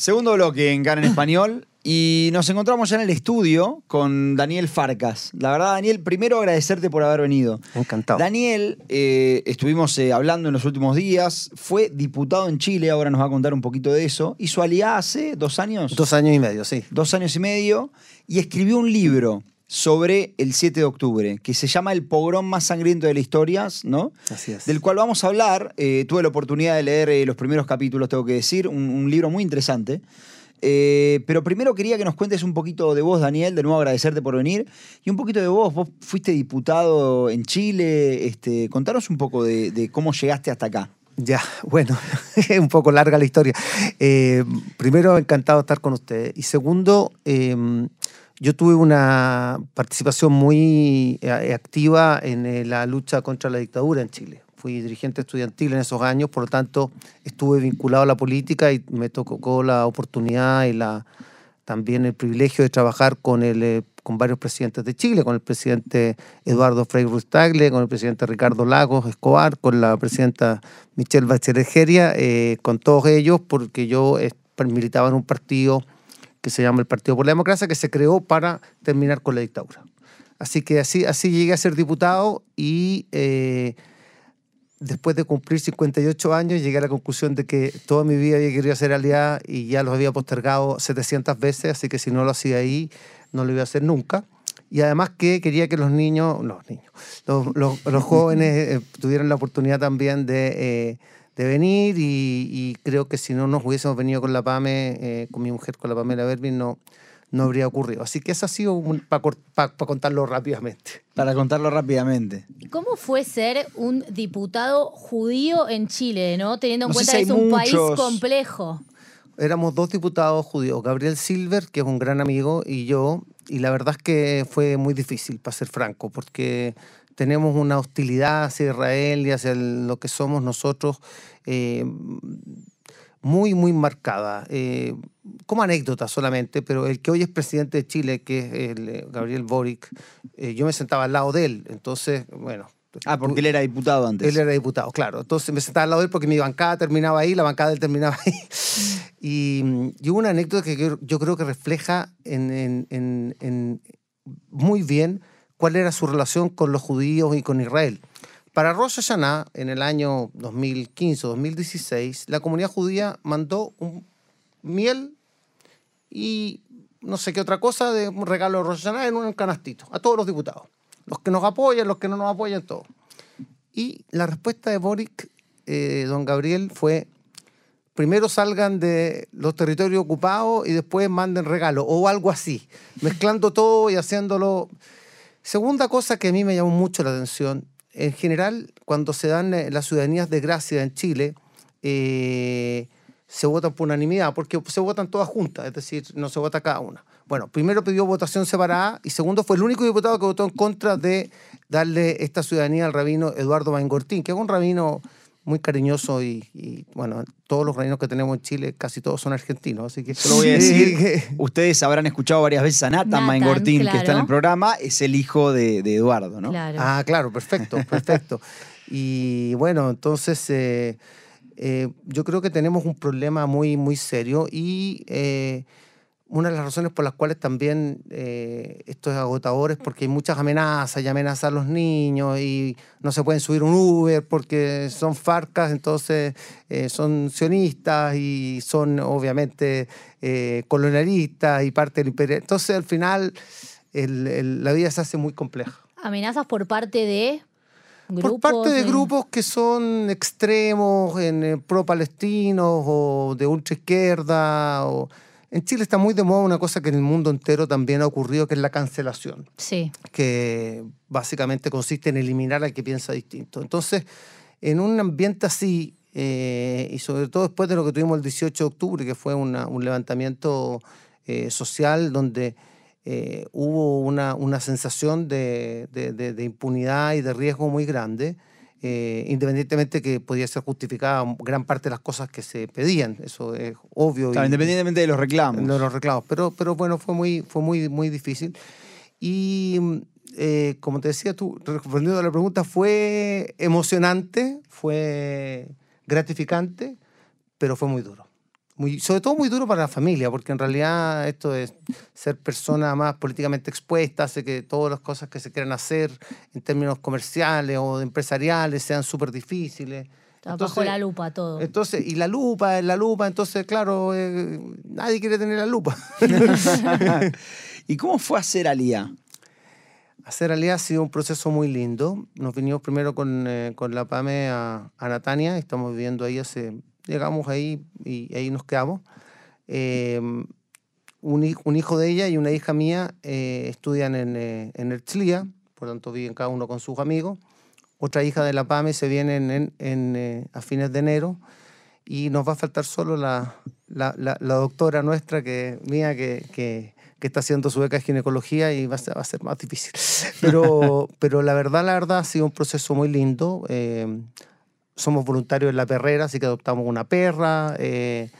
Segundo bloque en Gana en Español. Y nos encontramos ya en el estudio con Daniel Farcas. La verdad, Daniel, primero agradecerte por haber venido. Encantado. Daniel, eh, estuvimos eh, hablando en los últimos días, fue diputado en Chile, ahora nos va a contar un poquito de eso. Hizo alianza hace dos años. Dos años y medio, sí. Dos años y medio. Y escribió un libro sobre el 7 de octubre, que se llama El pogrón más sangriento de la historia, ¿no? Así es. Del cual vamos a hablar. Eh, tuve la oportunidad de leer los primeros capítulos, tengo que decir. un libro muy interesante. Eh, pero primero quería que nos cuentes un poquito de vos, Daniel, de nuevo agradecerte por venir. Y un poquito de vos, vos fuiste diputado en Chile, este, contanos un poco de, cómo llegaste hasta acá. Ya, bueno, es un poco larga la historia. Eh, primero, encantado de estar con ustedes. Y segundo, em, yo tuve una participación muy eh, activa en la lucha contra la dictadura en Chile. Fui dirigente estudiantil en esos años, por lo tanto estuve vinculado a la política y me tocó la oportunidad y la, también el privilegio de trabajar con, el, eh, con varios presidentes de Chile, con el presidente Eduardo Frei Ruiz con el presidente Ricardo Lagos Escobar, con la presidenta Michelle Bachelet Geria, eh, con todos ellos, porque yo eh, militaba en un partido que se llama el Partido por la Democracia, que se creó para terminar con la dictadura. Así que así, así llegué a ser diputado y después de cumplir 58 años, llegué a la conclusión de que toda mi vida había querido ser aliada y ya los había postergado 700 veces, así que si no lo hacía ahí, no lo iba a hacer nunca. Y además que quería que los niños, los niños, los, jóvenes eh, tuvieran la oportunidad también de, eh, de venir y, creo que si no nos hubiésemos venido con la PAME, eh, con mi mujer, con la Pamela Bervin, no, no habría ocurrido. Así que eso ha sido para contarlo rápidamente. Para contarlo rápidamente. ¿Cómo fue ser un diputado judío en Chile, no? Teniendo en cuenta que es un país complejo. Éramos dos diputados judíos, Gabriel Silver, que es un gran amigo, y yo, y la verdad es que fue muy difícil, para ser franco, porque tenemos una hostilidad hacia Israel y hacia lo que somos nosotros eh, muy, muy marcada. Eh, como anécdota solamente, pero el que hoy es presidente de Chile, que es el, eh, Gabriel Boric, eh, yo me sentaba al lado de él. Entonces, bueno. Ah, porque él era diputado antes. Él era diputado, claro. Entonces me sentaba al lado de él porque mi bancada terminaba ahí, la bancada de él terminaba ahí. y, y una anécdota que yo, creo que refleja en, en, en, muy bien cuál era su relación con los judíos y con Israel. Para Rosh Hashanah, en el año 2015 2016, la comunidad judía mandó un miel y no sé qué otra cosa de un regalo de Rosh Hashanah en un canastito a todos los diputados. Los que nos apoyan, los que no nos apoyan, todos. Y la respuesta de Boric, eh, don Gabriel, fue primero salgan de los territorios ocupados y después manden regalo o algo así, mezclando todo y haciéndolo. Segunda cosa que a mí me llamó mucho la atención en general, cuando se dan eh, las ciudadanías de gracia en Chile, eh, se votan por unanimidad, porque se votan todas juntas, es decir, no se vota cada una. Bueno, primero pidió votación separada y segundo fue el único diputado que votó en contra de darle esta ciudadanía al rabino Eduardo Maingortín, que es un rabino muy cariñoso y, bueno, todos los reinos que tenemos en Chile, casi todos son argentinos, así que... Lo voy a decir, ustedes habrán escuchado varias veces a Nathan, Maingortín, que está en el programa, es el hijo de, Eduardo, ¿no? Ah, claro, perfecto, perfecto. y bueno, entonces... Eh, eh, yo creo que tenemos un problema muy, muy serio y eh, una de las razones por las cuales también eh, esto es agotador es porque hay muchas amenazas y amenazas a los niños y no se pueden subir un Uber porque son farcas, entonces eh, son sionistas y son obviamente eh, colonialistas y parte del imperio. Entonces al final la vida se hace muy compleja. ¿Amenazas por parte de por parte de grupos que son extremos, en pro-palestinos o de ultra izquierda o en Chile está muy de moda una cosa que en el mundo entero también ha ocurrido, que es la cancelación. Sí. Que básicamente consiste en eliminar al que piensa distinto. Entonces, en un ambiente así, eh, y sobre todo después de lo que tuvimos el 18 de octubre, que fue un levantamiento eh, social donde eh, hubo una, una sensación de, de, impunidad y de riesgo muy grande, eh, independientemente que podía ser justificada gran parte de las cosas que se pedían, eso es obvio. independientemente de los reclamos. De los reclamos, pero, pero bueno, fue muy, fue muy, muy difícil. Y eh, como te decía tú, respondiendo a la pregunta, fue emocionante, fue gratificante, pero fue muy duro, muy, sobre todo muy duro para la familia, porque en realidad esto de ser persona más políticamente expuesta hace que todas las cosas que se quieran hacer en términos comerciales o empresariales sean súper difíciles. Entonces, bajo la lupa todo. Entonces, y la lupa, la lupa, entonces, claro, eh, nadie quiere tener la lupa. ¿Y cómo fue hacer Alía? Hacer Alía ha sido un proceso muy lindo. Nos vinimos primero con, eh, con la PAME a, a Natania, estamos viviendo ahí hace llegamos ahí y ahí nos quedamos. Em, un, un, hijo de ella y una hija mía eh, estudian en, eh, en Herzliya, por tanto viven cada uno con sus amigos. Otra hija de la PAME se viene en, en, eh, a fines de enero y nos va a faltar solo la, la, la, doctora nuestra, que, mía, que, que, que, está haciendo su beca de ginecología y va a ser, va a ser más difícil. Pero, pero la verdad, la verdad, ha sido un proceso muy lindo. Somos voluntarios en la perrera, así que adoptamos una perra, eh,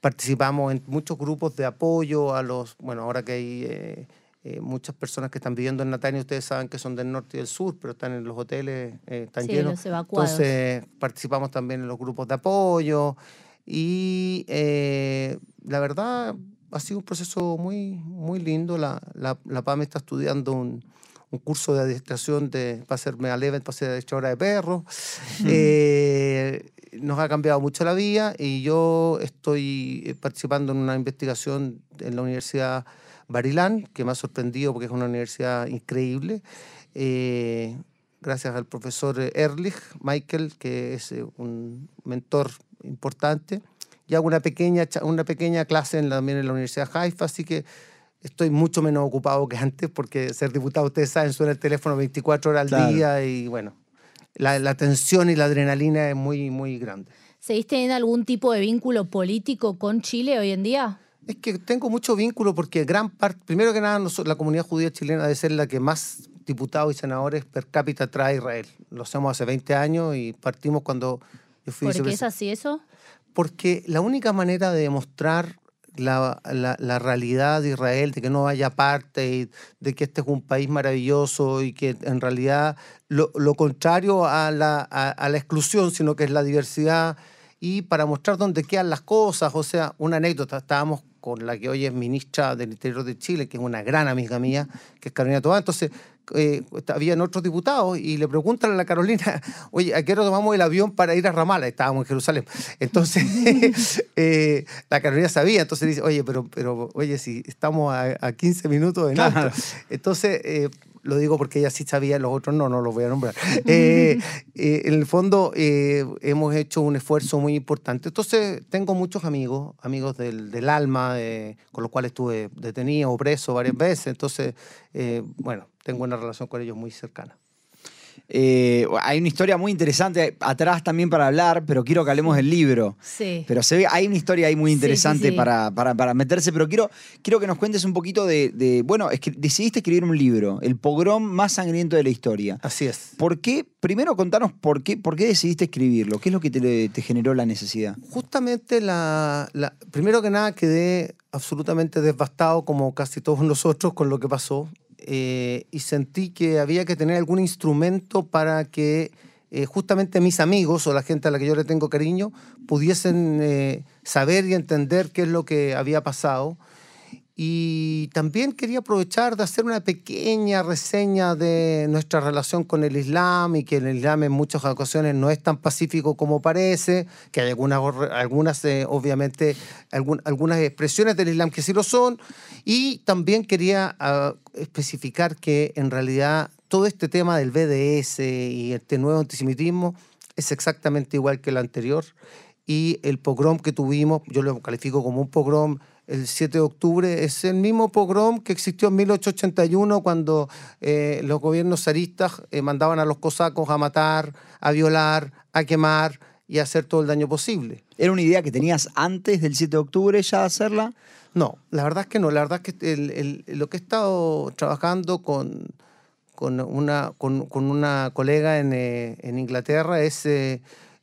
participamos en muchos grupos de apoyo a los, bueno, ahora que hay eh, eh, muchas personas que están viviendo en Natania, ustedes saben que son del norte y del sur, pero están en los hoteles, están llenos. Los evacuados. Entonces participamos también en los grupos de apoyo y la verdad ha sido un proceso muy, muy lindo. La, la, la PAM está estudiando un un curso de administración de, para hacerme al para ser adestradora de perros. Eh, nos ha cambiado mucho la vida y yo estoy eh, participando en una investigación en la Universidad Barilán, que me ha sorprendido porque es una universidad increíble. Eh, gracias al profesor Ehrlich, Michael, que es un mentor importante. Y hago una pequeña, una pequeña clase en también en la Universidad Haifa, así que estoy mucho menos ocupado que antes porque ser diputado, ustedes saben, suena el teléfono 24 horas al día y bueno, la, la, tensión y la adrenalina es muy, muy grande. ¿Seguís teniendo algún tipo de vínculo político con Chile hoy en día? Es que tengo mucho vínculo porque gran parte, primero que nada, la comunidad judía chilena debe ser la que más diputados y senadores per cápita trae a Israel. Lo hacemos hace 20 años y partimos cuando yo fui ¿Por qué es así eso? Porque la única manera de demostrar la, la, la, realidad de Israel, de que no haya parte, de que este es un país maravilloso y que en realidad lo, lo contrario a la, a, la, exclusión, sino que es la diversidad, y para mostrar dónde quedan las cosas, o sea, una anécdota, estábamos con la que hoy es ministra del Interior de Chile, que es una gran amiga mía, que es Carolina Tobá, entonces eh, habían otros diputados y le preguntan a la Carolina, oye, ¿a qué hora tomamos el avión para ir a Ramala? Estábamos en Jerusalén. Entonces, eh, la Carolina sabía, entonces dice, oye, pero, pero oye, si estamos a, a 15 minutos en alto. Entonces, eh, lo digo porque ella sí sabía, los otros no, no los voy a nombrar. Eh, eh, en el fondo eh, hemos hecho un esfuerzo muy importante. Entonces tengo muchos amigos, amigos del, del alma, con los cuales estuve detenido o preso varias veces. Entonces, bueno, tengo una relación con ellos muy cercana. Eh, hay una historia muy interesante atrás también para hablar, pero quiero que hablemos del libro. Sí. Pero se ve, hay una historia ahí muy interesante Para, para, meterse, pero quiero, quiero que nos cuentes un poquito de, bueno, es que decidiste escribir un libro, El pogrom más sangriento de la historia. Así es. ¿Por qué? Primero contanos por qué, por qué decidiste escribirlo, qué es lo que te, generó la necesidad. Justamente la, la, primero que nada quedé absolutamente devastado como casi todos nosotros con lo que pasó. Eh, y sentí que había que tener algún instrumento para que eh, justamente mis amigos o la gente a la que yo le tengo cariño pudiesen eh, saber y entender qué es lo que había pasado y también quería aprovechar de hacer una pequeña reseña de nuestra relación con el Islam y que el Islam en muchas ocasiones no es tan pacífico como parece, que hay algunas, algunas eh, obviamente, algunas expresiones del Islam que sí lo son. Y también quería ah, especificar que en realidad todo este tema del BDS y este nuevo antisemitismo es exactamente igual que el anterior. Y el pogrom que tuvimos, yo lo califico como un pogrom el 7 de octubre, es el mismo pogrom que existió en 1881 cuando eh, los gobiernos zaristas eh, mandaban a los cosacos a matar, a violar, a quemar y a hacer todo el daño posible. ¿Era una idea que tenías antes del 7 de octubre ya hacerla? No, la verdad es que no. La verdad es que lo que he estado trabajando con, con, una, con, una colega en, eh, en Inglaterra es,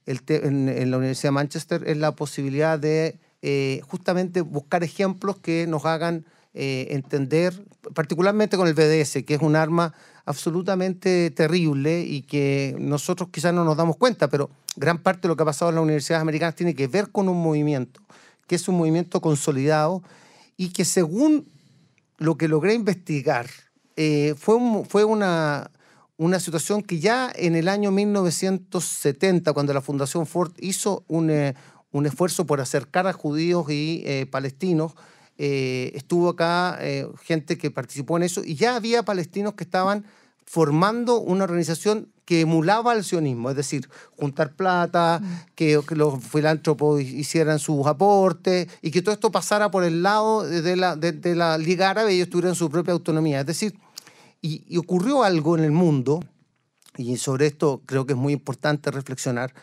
el en, en la Universidad de Manchester, es la posibilidad de eh, justamente buscar ejemplos que nos hagan eh, entender, particularmente con el BDS, que es un arma absolutamente terrible y que nosotros quizás no nos damos cuenta, pero gran parte de lo que ha pasado en las universidades americanas tiene que ver con un movimiento que es un movimiento consolidado y que según lo que logré investigar, eh, fue, fue una, una situación que ya en el año 1970, cuando la Fundación Ford hizo un, eh, un esfuerzo por acercar a judíos y eh, palestinos, estuvo acá gente que participó en eso y ya había palestinos que estaban formando una organización que emulaba al sionismo, es decir, juntar plata, mm. que, los filántropos hicieran sus aportes y que todo esto pasara por el lado de la, de, la Liga Árabe y ellos tuvieran su propia autonomía. Es decir, y, ocurrió algo en el mundo, y sobre esto creo que es muy importante reflexionar,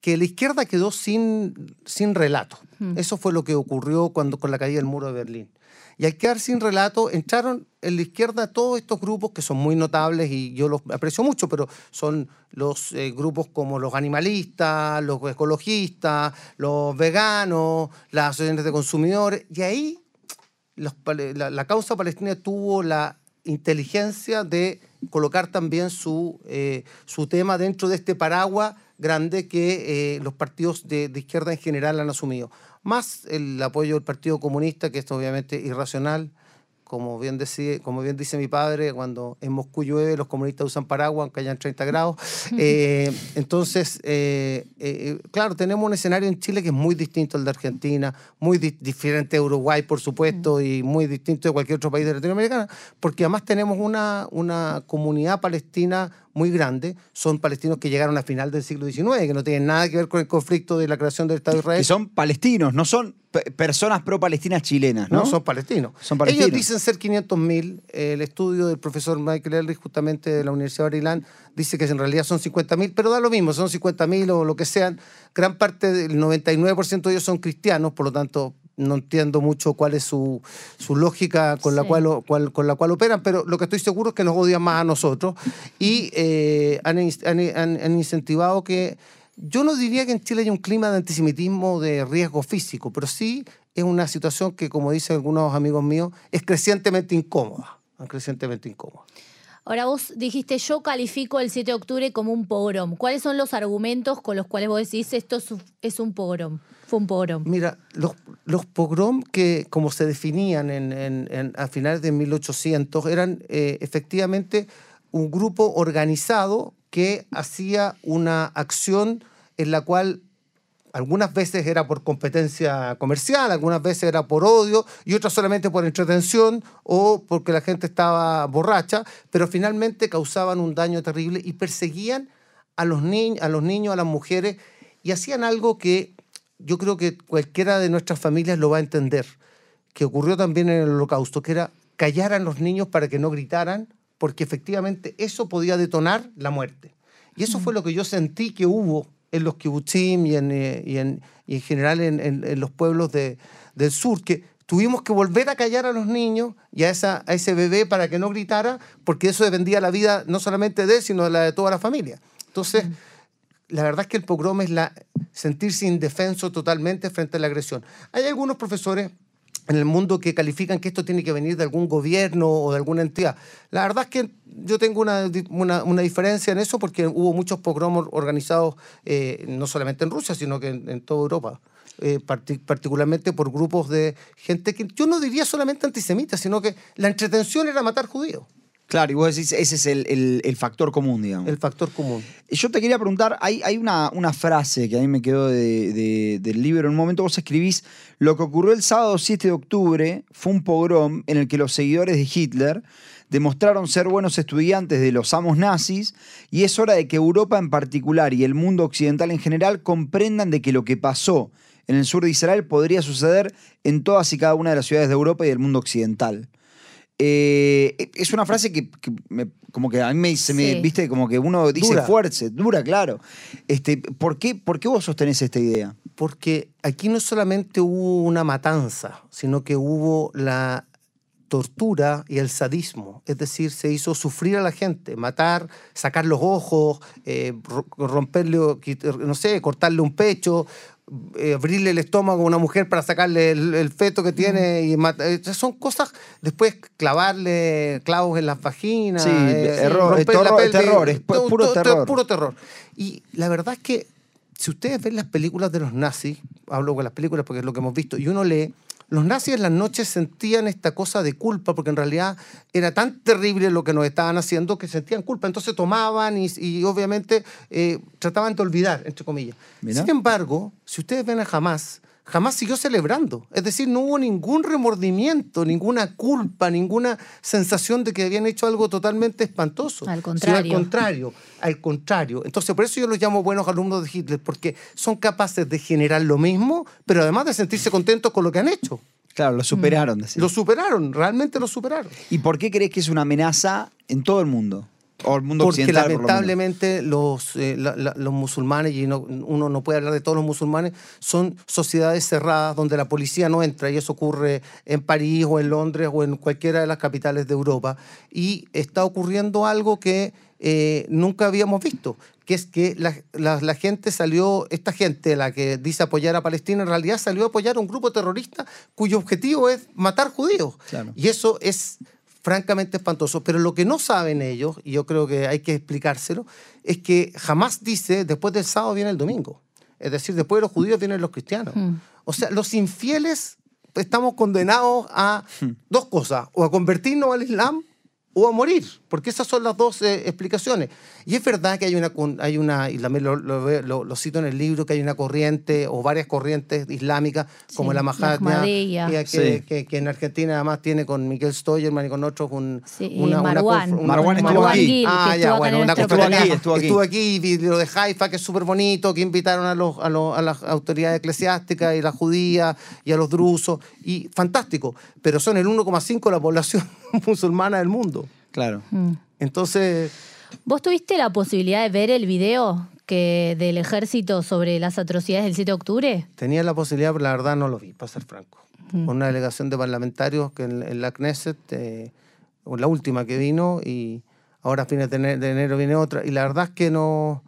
que la izquierda quedó sin, sin relato. Mm. Eso fue lo que ocurrió cuando, con la caída del muro de Berlín. Y al quedar sin relato, entraron en la izquierda todos estos grupos que son muy notables y yo los aprecio mucho, pero son los eh, grupos como los animalistas, los ecologistas, los veganos, las asociaciones de consumidores. Y ahí la, causa palestina tuvo la inteligencia de colocar también su, eh, su tema dentro de este paraguas grande que eh, los partidos de, de izquierda en general han asumido. Más el apoyo del Partido Comunista, que es obviamente irracional, como bien, decía, como bien dice mi padre, cuando en Moscú llueve los comunistas usan paraguas aunque hayan 30 grados. Eh, entonces, eh, eh, claro, tenemos un escenario en Chile que es muy distinto al de Argentina, muy diferente de Uruguay, por supuesto, y muy distinto de cualquier otro país de Latinoamérica, porque además tenemos una, una comunidad palestina muy grande, son palestinos que llegaron a final del siglo XIX, que no tienen nada que ver con el conflicto de la creación del Estado de Israel. Que son palestinos, no son personas pro-palestinas chilenas, ¿no? No, son palestinos. Son palestinos. Ellos dicen ser 500.000. El estudio del profesor Michael Elrich, justamente de la Universidad de Maryland, dice que en realidad son 50.000, pero da lo mismo, son 50.000 o lo que sean. Gran parte del 99% de ellos son cristianos, por lo tanto no entiendo mucho cuál es su, lógica con la, cual, con la cual operan, pero lo que estoy seguro es que nos odian más a nosotros y eh, han, incentivado que... Yo no diría que en Chile hay un clima de antisemitismo de riesgo físico, pero sí es una situación que, como dicen algunos amigos míos, es crecientemente incómoda. Crecientemente incómoda. Ahora vos dijiste, yo califico el 7 de octubre como un pogrom. ¿Cuáles son los argumentos con los cuales vos decís esto es un pogrom? Fue un pogrom. Mira, los, los pogrom que como se definían en, a finales de 1800 eran eh, efectivamente un grupo organizado que hacía una acción en la cual algunas veces era por competencia comercial, algunas veces era por odio y otras solamente por entretención o porque la gente estaba borracha, pero finalmente causaban un daño terrible y perseguían a los, a los niños, a las mujeres y hacían algo que yo creo que cualquiera de nuestras familias lo va a entender, que ocurrió también en el holocausto, que era callar a los niños para que no gritaran, porque efectivamente eso podía detonar la muerte. Y eso fue lo que yo sentí que hubo en los kibutzim y en, eh, y en, y en general en, en, los pueblos de, del sur, que tuvimos que volver a callar a los niños y a, esa, a ese bebé para que no gritara, porque eso dependía la vida no solamente de él, sino de la de toda la familia. Entonces, la verdad es que el pogrom es la, sentirse indefenso totalmente frente a la agresión. Hay algunos profesores en el mundo que califican que esto tiene que venir de algún gobierno o de alguna entidad. La verdad es que yo tengo una, una, diferencia en eso porque hubo muchos pogromos organizados eh, no solamente en Rusia, sino que en, toda Europa. Eh, particularmente por grupos de gente que yo no diría solamente antisemita, sino que la entretención era matar judíos. Claro, y vos decís, ese es el, factor común, digamos. El factor común. Yo te quería preguntar, hay, hay una, una, frase que a mí me quedó del libro. En un momento vos escribís, lo que ocurrió el sábado 7 de octubre fue un pogrom en el que los seguidores de Hitler demostraron ser buenos estudiantes de los amos nazis y es hora de que Europa en particular y el mundo occidental en general comprendan de que lo que pasó en el sur de Israel podría suceder en todas y cada una de las ciudades de Europa y del mundo occidental. Eh, es una frase que, como que a mí me, se me, viste, como que uno dice fuerte, dura, claro. Este, ¿por, qué, ¿Por qué vos sostenés esta idea? Porque aquí no solamente hubo una matanza, sino que hubo la tortura y el sadismo. Es decir, se hizo sufrir a la gente, matar, sacar los ojos, eh, romperle, no sé, cortarle un pecho, eh, abrirle el estómago a una mujer para sacarle el, feto que tiene y matar. Eh, son cosas, después clavarle clavos en las vaginas. Sí, error, terror, es puro terror. Puro terror. Y la verdad es que si ustedes ven las películas de los nazis, hablo con las películas porque es lo que hemos visto, y uno lee, los nazis en las noches sentían esta cosa de culpa, porque en realidad era tan terrible lo que nos estaban haciendo que sentían culpa. Entonces tomaban y, y obviamente eh, trataban de olvidar, entre comillas. Mira. Sin embargo, si ustedes ven a Hamas, jamás siguió celebrando. Es decir, no hubo ningún remordimiento, ninguna culpa, ninguna sensación de que habían hecho algo totalmente espantoso. Al Sino contrario. al contrario, al contrario. Entonces, por eso yo los llamo buenos alumnos de Hitler, porque son capaces de generar lo mismo, pero además de sentirse contentos con lo que han hecho. Claro, lo superaron. decís. Lo superaron, realmente lo superaron. ¿Y por qué crees que es una amenaza en todo el mundo? O el mundo Porque por lo lamentablemente los, eh, la- la- los musulmanes, y no- uno no puede hablar de todos los musulmanes, son sociedades cerradas donde la policía no entra, y eso ocurre en París o en Londres o en cualquiera de las capitales de Europa. Y está ocurriendo algo que eh, nunca habíamos visto, que es que la, la- la gente salió, esta gente, la que dice apoyar a Palestina, en realidad salió a apoyar a un grupo terrorista cuyo objetivo es matar judíos. Claro. Y eso es francamente espantoso. Pero lo que no saben ellos, y yo creo que hay que explicárselo, es que jamás dice después del sábado viene el domingo. Es decir, después de los judíos vienen los cristianos. Mm. O sea, los infieles estamos condenados a dos cosas, o a convertirnos al Islam o a morir, porque esas son las dos eh, explicaciones. Y es verdad que hay una, hay una y también lo, lo veo- lo- lo cito en el libro, que hay una corriente o varias corrientes islámicas, como Sí, la la Mahatma, Ahmadiyya. que, Sí. que- que en Argentina además tiene con Miguel Stoyerman y con otros un, Sí, y Marwan. conf- Marwan estuvo aquí. Gil, que Ah, estuvo ya, bueno, en una conferencia. programa. Estuvo Estuvo aquí, vi lo de Haifa, que es súper bonito, que invitaron a, los, a, los- a las autoridades eclesiásticas y las judías y a los drusos, y fantástico, pero son el 1,5 de la población musulmana del mundo. Claro. Mm. Entonces, ¿Vos tuviste la posibilidad de ver el video que del ejército sobre las atrocidades del 7 de octubre? tenía la posibilidad, pero la verdad no lo vi, para ser franco. Mm. Con una delegación de parlamentarios que en, en la Knesset, eh, la última que vino, y ahora a fines de ene- de enero viene otra, y la verdad es que no...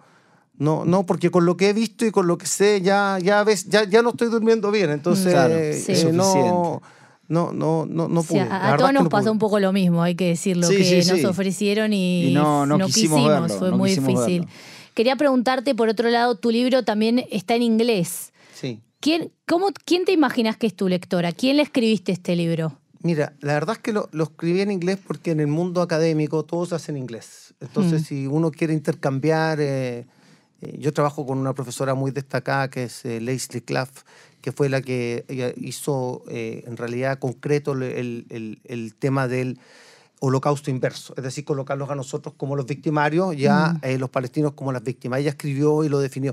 No, no, porque con lo que he visto y con lo que sé, ya, ya ves, ya, ya no estoy durmiendo bien. Entonces, Claro, eh, sí. eh, no, No, no, no, no O sea, pude. A todos nos no pasó pude. un poco lo mismo, hay que decirlo, Sí, que sí, nos sí. ofrecieron y, Y no- no quisimos verlo, fue muy quisimos difícil. verlo. Quería preguntarte, por otro lado, tu libro también está en inglés. Sí. ¿Quién, cómo, ¿Quién te imaginas que es tu lectora? ¿Quién le escribiste este libro? Mira, la verdad es que lo, lo escribí en inglés porque en el mundo académico todo se hace en inglés. Entonces, Mm. si uno quiere intercambiar, eh, eh, yo trabajo con una profesora muy destacada que es eh, Leslie Claff, que fue la que hizo eh, en realidad concreto el, el- el- tema del holocausto inverso, es decir, colocarlos a nosotros como los victimarios y a eh, los palestinos como las víctimas. Ella escribió y lo definió.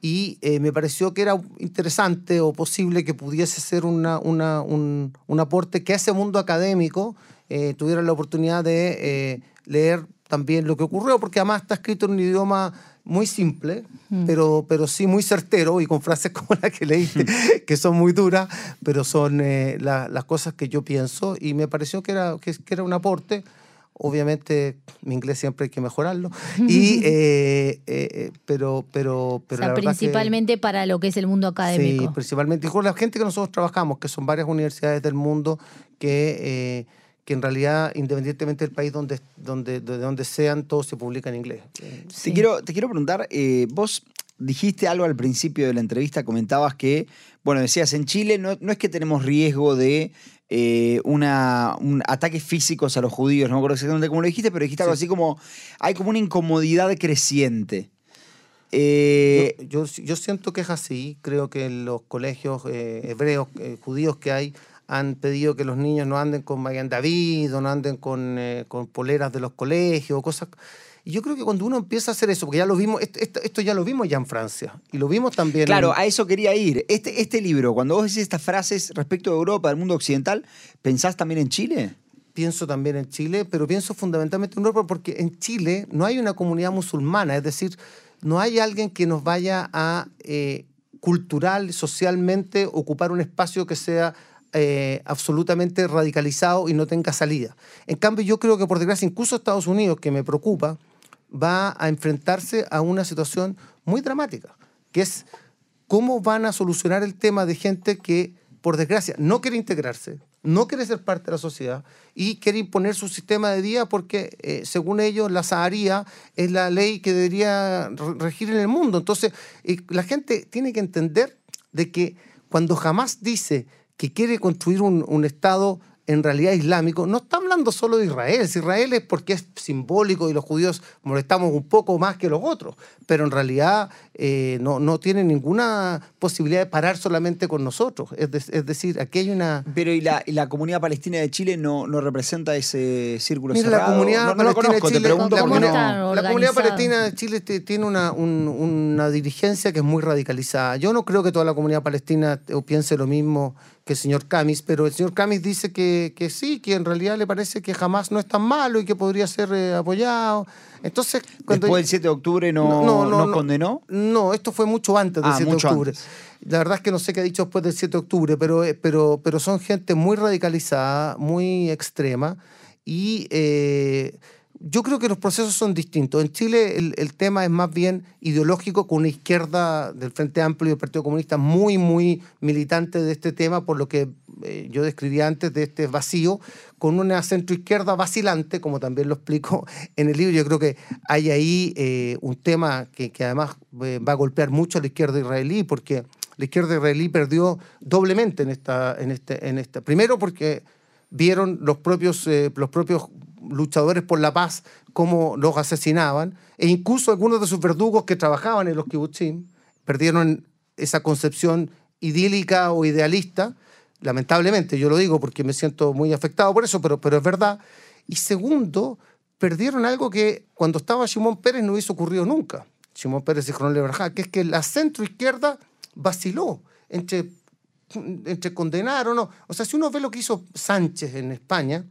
Y eh, me pareció que era interesante o posible que pudiese ser una, una- un, un aporte que ese mundo académico tuviera la oportunidad de leer también lo que ocurrió, porque además está escrito en un idioma muy simple, pero, pero sí muy certero y con frases como la que leíste, que son muy duras, pero son eh, la- las cosas que yo pienso y me pareció que era, que, que era un aporte. Obviamente, mi inglés siempre hay que mejorarlo, y, eh, eh, eh, pero, pero, pero o sea, la verdad que- principalmente para lo que es el mundo académico. Sí, principalmente. Y con la gente que nosotros trabajamos, que son varias universidades del mundo que, eh, que en realidad, independientemente del país donde, donde, de donde sean, todo se publica en inglés. Sí. Te, quiero, te quiero preguntar, eh, vos dijiste algo al principio de la entrevista, comentabas que, bueno, decías, en Chile no, no es que tenemos riesgo de eh, una, un ataques físicos a los judíos, no me acuerdo exactamente cómo lo dijiste, pero dijiste algo Sí. así como, hay como una incomodidad creciente. Eh, yo, yo, yo siento que es así. Creo que en los colegios eh, hebreos, eh, judíos que hay, han pedido que los niños no anden con Magan David o no anden con, eh, con poleras de los colegios o cosas. Y yo creo que cuando uno empieza a hacer eso, porque ya lo vimos, esto, esto- esto ya lo vimos ya en Francia y lo vimos también. Claro, en- a eso quería ir. Este, este libro, cuando vos decís estas frases respecto de Europa, del mundo occidental, ¿pensás también en Chile? pienso también en Chile, pero pienso fundamentalmente en Europa porque en Chile no hay una comunidad musulmana, es decir, no hay alguien que nos vaya a eh, cultural, socialmente, ocupar un espacio que sea eh, absolutamente radicalizado y no tenga salida. En cambio, yo creo que por desgracia, incluso Estados Unidos, que me preocupa, va a enfrentarse a una situación muy dramática, que es cómo van a solucionar el tema de gente que, por desgracia, no quiere integrarse, no quiere ser parte de la sociedad y quiere imponer su sistema de día porque, eh, según ellos, la Saharía es la ley que debería regir en el mundo. Entonces, eh, la gente tiene que entender de que cuando jamás dice que quiere construir un, un Estado en realidad islámico, no está hablando solo de Israel. Israel es porque es simbólico y los judíos molestamos un poco más que los otros, pero en realidad eh, no, no tienen ninguna posibilidad de parar solamente con nosotros. Es, es decir, aquí hay una... Pero ¿y la, y la, comunidad palestina de Chile no, no representa ese círculo Mira, cerrado? La comunidad no, no lo conozco, de Chile, te pregunto la, porque comunidad, no... la comunidad palestina de Chile tiene una, un, una dirigencia que es muy radicalizada. Yo no creo que toda la comunidad palestina piense lo mismo que el señor Camis, pero el señor Camis dice que, que, sí, que en realidad le parece que jamás no es tan malo y que podría ser eh, apoyado. Entonces, cuando Después del 7 de octubre no, no, no, no condenó. No, esto fue mucho antes del ah, 7 de octubre. Antes. La verdad es que no sé qué ha dicho después del 7 de octubre, pero, eh, pero, pero son gente muy radicalizada, muy extrema y eh, yo creo que los procesos son distintos. En Chile el, tema es más bien ideológico, con una izquierda del Frente Amplio y del Partido Comunista muy, muy militante de este tema, por lo que eh, yo describía antes de este vacío, con una centroizquierda vacilante, como también lo explico en el libro. Yo creo que hay ahí eh, un tema que, que además eh, va a golpear mucho a la izquierda israelí, porque la izquierda israelí perdió doblemente en esta, en este, en esta. Primero porque vieron los propios, los propios luchadores por la paz cómo los asesinaban, e incluso algunos de sus verdugos que trabajaban en los kibutzim perdieron esa concepción idílica o idealista, lamentablemente, yo lo digo porque me siento muy afectado por eso, pero, pero es verdad. Y segundo, perdieron algo que cuando estaba Simón Pérez no hubiese ocurrido nunca. Simón Pérez y Coronel Berjá, que es que la centroizquierda vaciló entre, entre condenar o no. O sea, si uno ve lo que hizo Sánchez en España, es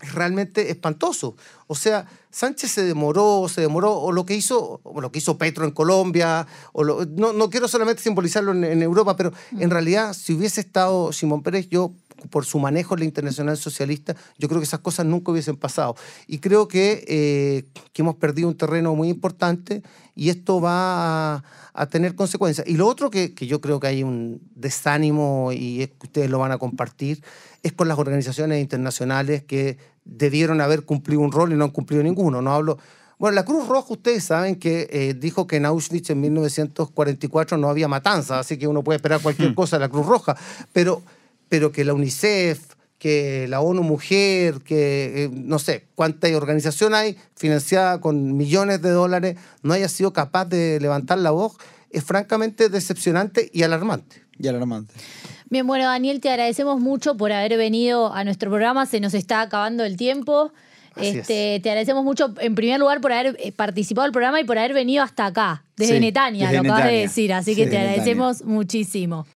realmente espantoso. O sea, Sánchez se demoró, se demoró, o lo que hizo, o lo que hizo Petro en Colombia, o lo, no, no, quiero solamente simbolizarlo en, en Europa, pero mm. en realidad, si hubiese estado Simón Pérez, yo por su manejo en la internacional socialista, yo creo que esas cosas nunca hubiesen pasado. Y creo que, eh, que hemos perdido un terreno muy importante y esto va a, a tener consecuencias. Y lo otro que, que, yo creo que hay un desánimo y es que ustedes lo van a compartir, es con las organizaciones internacionales que debieron haber cumplido un rol y no han cumplido ninguno. No hablo... Bueno, la Cruz Roja, ustedes saben que eh, dijo que en Auschwitz en 1944 no había matanza, así que uno puede esperar cualquier hmm. cosa de la Cruz Roja, pero, pero que la UNICEF, que la ONU Mujer, que eh, no sé cuánta organización hay financiada con millones de dólares, no haya sido capaz de levantar la voz, es francamente decepcionante y alarmante. Y alarmante. Bien, bueno, Daniel, te agradecemos mucho por haber venido a nuestro programa. Se nos está acabando el tiempo. Este, te agradecemos mucho, en primer lugar, por haber eh, participado del programa y por haber venido hasta acá, desde sí, Netania, desde lo acabas de decir. Así sí, que te agradecemos Netania. muchísimo.